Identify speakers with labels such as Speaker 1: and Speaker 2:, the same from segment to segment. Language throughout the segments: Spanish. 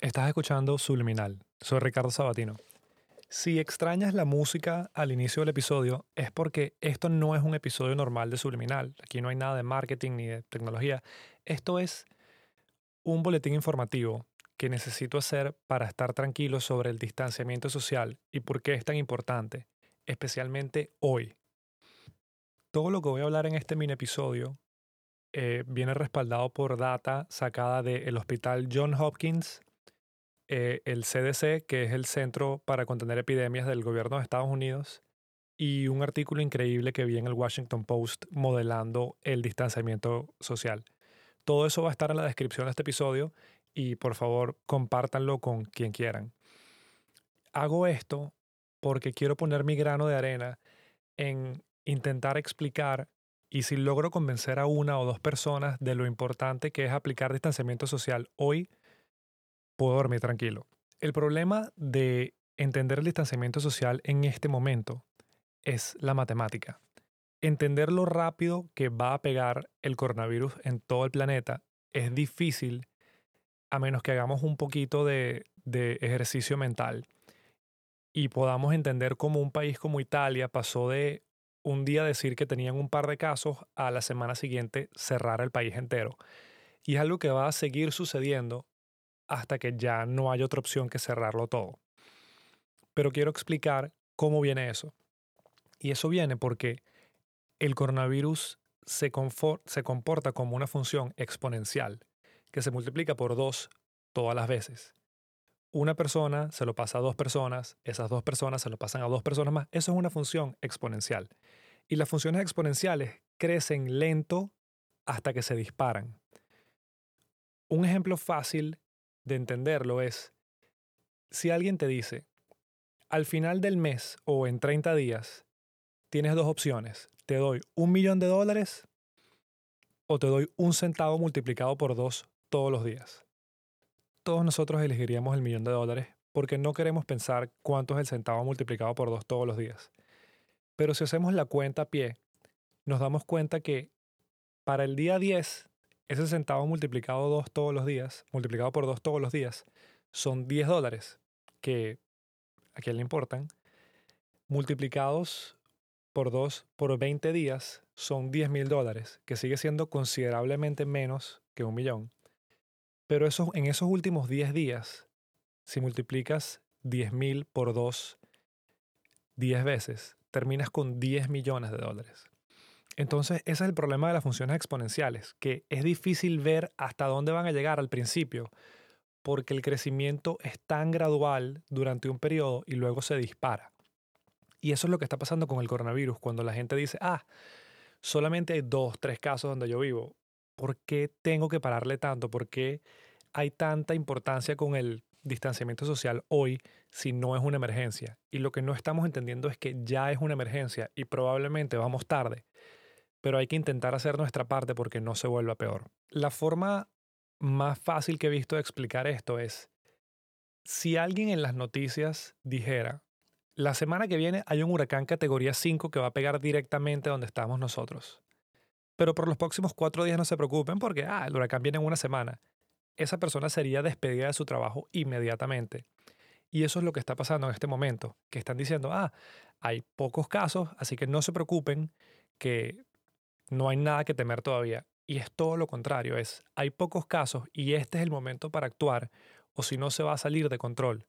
Speaker 1: Estás escuchando Subliminal. Soy Ricardo Sabatino. Si extrañas la música al inicio del episodio, es porque esto no es un episodio normal de Subliminal. Aquí no hay nada de marketing ni de tecnología. Esto es un boletín informativo que necesito hacer para estar tranquilo sobre el distanciamiento social y por qué es tan importante, especialmente hoy. Todo lo que voy a hablar en este mini episodio eh, viene respaldado por data sacada del Hospital John Hopkins eh, el CDC, que es el Centro para Contener Epidemias del Gobierno de Estados Unidos, y un artículo increíble que vi en el Washington Post modelando el distanciamiento social. Todo eso va a estar en la descripción de este episodio y por favor compártanlo con quien quieran. Hago esto porque quiero poner mi grano de arena en intentar explicar y si logro convencer a una o dos personas de lo importante que es aplicar distanciamiento social hoy, puedo dormir tranquilo. El problema de entender el distanciamiento social en este momento es la matemática. Entender lo rápido que va a pegar el coronavirus en todo el planeta es difícil a menos que hagamos un poquito de, ejercicio mental y podamos entender cómo un país como Italia pasó de un día decir que tenían un par de casos a la semana siguiente cerrar el país entero. Y es algo que va a seguir sucediendo hasta que ya no hay otra opción que cerrarlo todo. Pero quiero explicar cómo viene eso. Y eso viene porque el coronavirus se, comporta como una función exponencial que se multiplica por dos todas las veces. Una persona se lo pasa a dos personas, esas dos personas se lo pasan a dos personas más. Eso es una función exponencial. Y las funciones exponenciales crecen lento hasta que se disparan. Un ejemplo fácil de entenderlo es, si alguien te dice, al final del mes o en 30 días, tienes dos opciones, te doy un millón de dólares o te doy un centavo multiplicado por dos todos los días. Todos nosotros elegiríamos el millón de dólares porque no queremos pensar cuánto es el centavo multiplicado por dos todos los días. Pero si hacemos la cuenta a pie, nos damos cuenta que para el día 10 ese centavo multiplicado dos todos los días, multiplicado por dos todos los días, son 10 dólares, que a quién le importan. Multiplicados por dos por 20 días son 10 mil dólares, que sigue siendo considerablemente menos que un millón. Pero eso, en esos últimos 10 días, si multiplicas 10 mil por dos 10 veces, terminas con 10 millones de dólares. Entonces, ese es el problema de las funciones exponenciales, que es difícil ver hasta dónde van a llegar al principio, porque el crecimiento es tan gradual durante un periodo y luego se dispara. Y eso es lo que está pasando con el coronavirus, cuando la gente dice, ah, solamente hay dos, tres casos donde yo vivo. ¿Por qué tengo que pararle tanto? ¿Por qué hay tanta importancia con el distanciamiento social hoy si no es una emergencia? Y lo que no estamos entendiendo es que ya es una emergencia y probablemente vamos tarde pero hay que intentar hacer nuestra parte porque no se vuelva peor. La forma más fácil que he visto de explicar esto es, si alguien en las noticias dijera, la semana que viene hay un huracán categoría 5 que va a pegar directamente donde estamos nosotros, pero por los próximos cuatro días no se preocupen porque ah, el huracán viene en una semana, esa persona sería despedida de su trabajo inmediatamente. Y eso es lo que está pasando en este momento, que están diciendo, ah, hay pocos casos, así que no se preocupen, que no hay nada que temer todavía. Y es todo lo contrario, es hay pocos casos y este es el momento para actuar o si no se va a salir de control.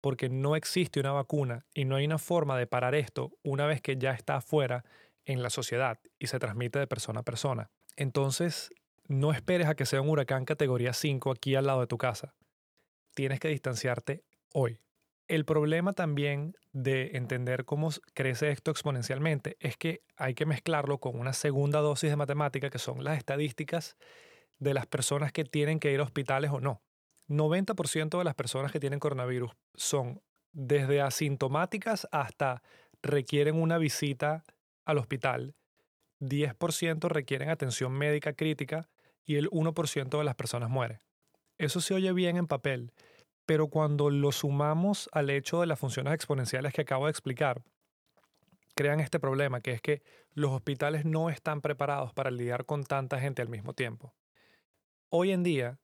Speaker 1: Porque no existe una vacuna y no hay una forma de parar esto una vez que ya está afuera en la sociedad y se transmite de persona a persona. Entonces, no esperes a que sea un huracán categoría 5 aquí al lado de tu casa. Tienes que distanciarte hoy. El problema también de entender cómo crece esto exponencialmente es que hay que mezclarlo con una segunda dosis de matemática que son las estadísticas de las personas que tienen que ir a hospitales o no. 90% de las personas que tienen coronavirus son desde asintomáticas hasta requieren una visita al hospital. 10% requieren atención médica crítica y el 1% de las personas muere. Eso se oye bien en papel, pero cuando lo sumamos al hecho de las funciones exponenciales que acabo de explicar, crean este problema, que es que los hospitales no están preparados para lidiar con tanta gente al mismo tiempo. Hoy en día,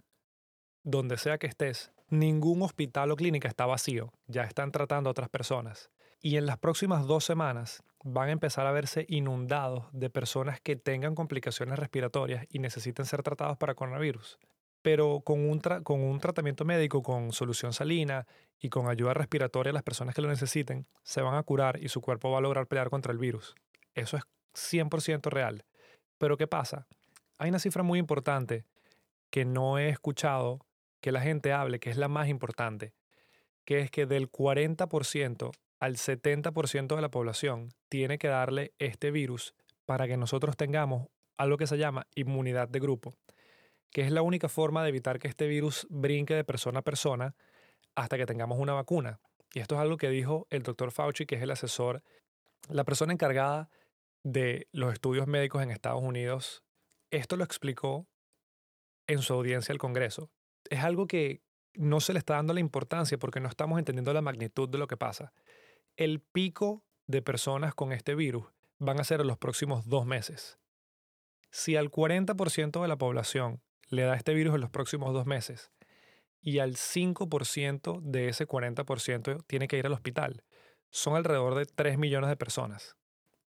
Speaker 1: donde sea que estés, ningún hospital o clínica está vacío, ya están tratando a otras personas. Y en las próximas dos semanas van a empezar a verse inundados de personas que tengan complicaciones respiratorias y necesiten ser tratados para coronavirus. Pero con un, con un tratamiento médico, con solución salina y con ayuda respiratoria a las personas que lo necesiten, se van a curar y su cuerpo va a lograr pelear contra el virus. Eso es 100% real. Pero ¿qué pasa? Hay una cifra muy importante que no he escuchado que la gente hable, que es la más importante, que es que del 40% al 70% de la población tiene que darle este virus para que nosotros tengamos algo que se llama inmunidad de grupo, que es la única forma de evitar que este virus brinque de persona a persona hasta que tengamos una vacuna. Y esto es algo que dijo el doctor Fauci, que es el asesor, la persona encargada de los estudios médicos en Estados Unidos. Esto lo explicó en su audiencia al Congreso. Es algo que no se le está dando la importancia porque no estamos entendiendo la magnitud de lo que pasa el pico de personas con este virus van a ser en los próximos dos meses. Si al 40% de la población le da este virus en los próximos dos meses y al 5% de ese 40% tiene que ir al hospital, son alrededor de 3 millones de personas.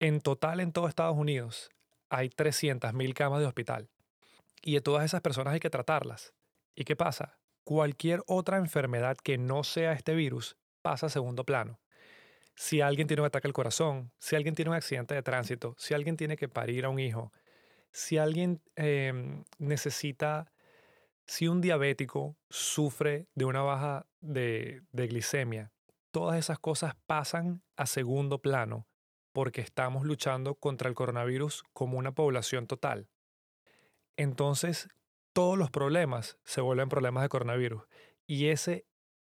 Speaker 1: En total en todo Estados Unidos hay 300.000 camas de hospital y de todas esas personas hay que tratarlas. ¿Y qué pasa? Cualquier otra enfermedad que no sea este virus pasa a segundo plano si alguien tiene un ataque al corazón, si alguien tiene un accidente de tránsito, si alguien tiene que parir a un hijo, si alguien em, necesita, si un diabético sufre de una baja de, de glicemia, todas esas cosas pasan a segundo plano porque estamos luchando contra el coronavirus como una población total. Entonces, todos los problemas se vuelven problemas de coronavirus. Y ese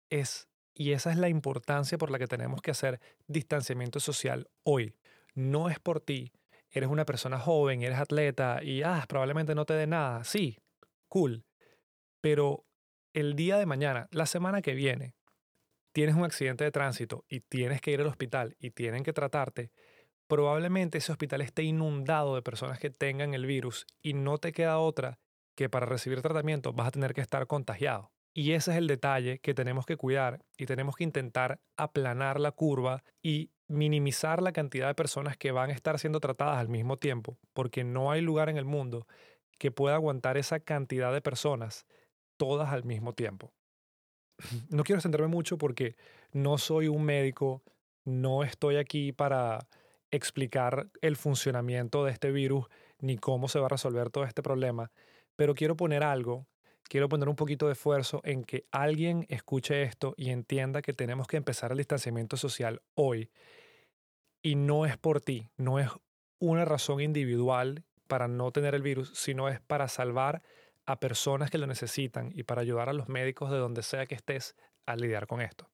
Speaker 1: es y esa es la importancia por la que tenemos que hacer distanciamiento social hoy. No es por ti. Eres una persona joven, eres atleta y ah, probablemente no te dé nada. Sí, cool. Pero el día de mañana, la semana que viene, tienes un accidente de tránsito y tienes que ir al hospital y tienen que tratarte, probablemente ese hospital esté inundado de personas que tengan el virus y no te queda otra que para recibir tratamiento vas a tener que estar contagiado. Y ese es el detalle que tenemos que cuidar y tenemos que intentar aplanar la curva y minimizar la cantidad de personas que van a estar siendo tratadas al mismo tiempo, porque no hay lugar en el mundo que pueda aguantar esa cantidad de personas todas al mismo tiempo. No quiero extenderme mucho porque no soy un médico, no estoy aquí para explicar el funcionamiento de este virus ni cómo se va a resolver todo este problema, pero quiero poner algo quiero poner un poquito de esfuerzo en que alguien escuche esto y entienda que tenemos que empezar el distanciamiento social hoy. Y no es por ti, no es una razón individual para no tener el virus, sino es para salvar a personas que lo necesitan y para ayudar a los médicos de donde sea que estés a lidiar con esto.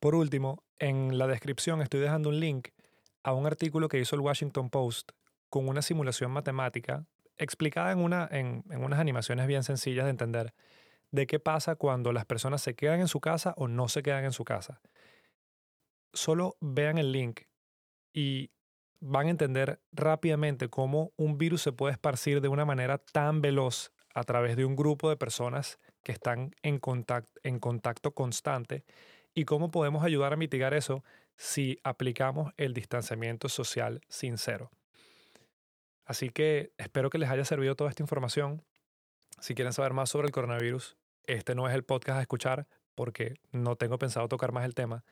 Speaker 1: Por último, en la descripción estoy dejando un link a un artículo que hizo el Washington Post con una simulación matemática explicada en, en, unas animaciones bien sencillas de entender de qué pasa cuando las personas se quedan en su casa o no se quedan en su casa. Solo vean el link y van a entender rápidamente cómo un virus se puede esparcir de una manera tan veloz a través de un grupo de personas que están en contacto, en contacto constante y cómo podemos ayudar a mitigar eso si aplicamos el distanciamiento social sincero. Así que espero que les haya servido toda esta información. Si quieren saber más sobre el coronavirus, este no es el podcast a escuchar porque no tengo pensado tocar más el tema.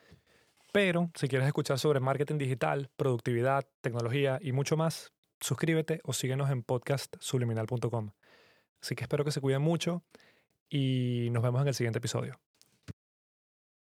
Speaker 1: Pero si quieres escuchar sobre marketing digital, productividad, tecnología y mucho más, suscríbete o síguenos en podcastsubliminal.com. Así que espero que se cuiden mucho y nos vemos en el siguiente episodio.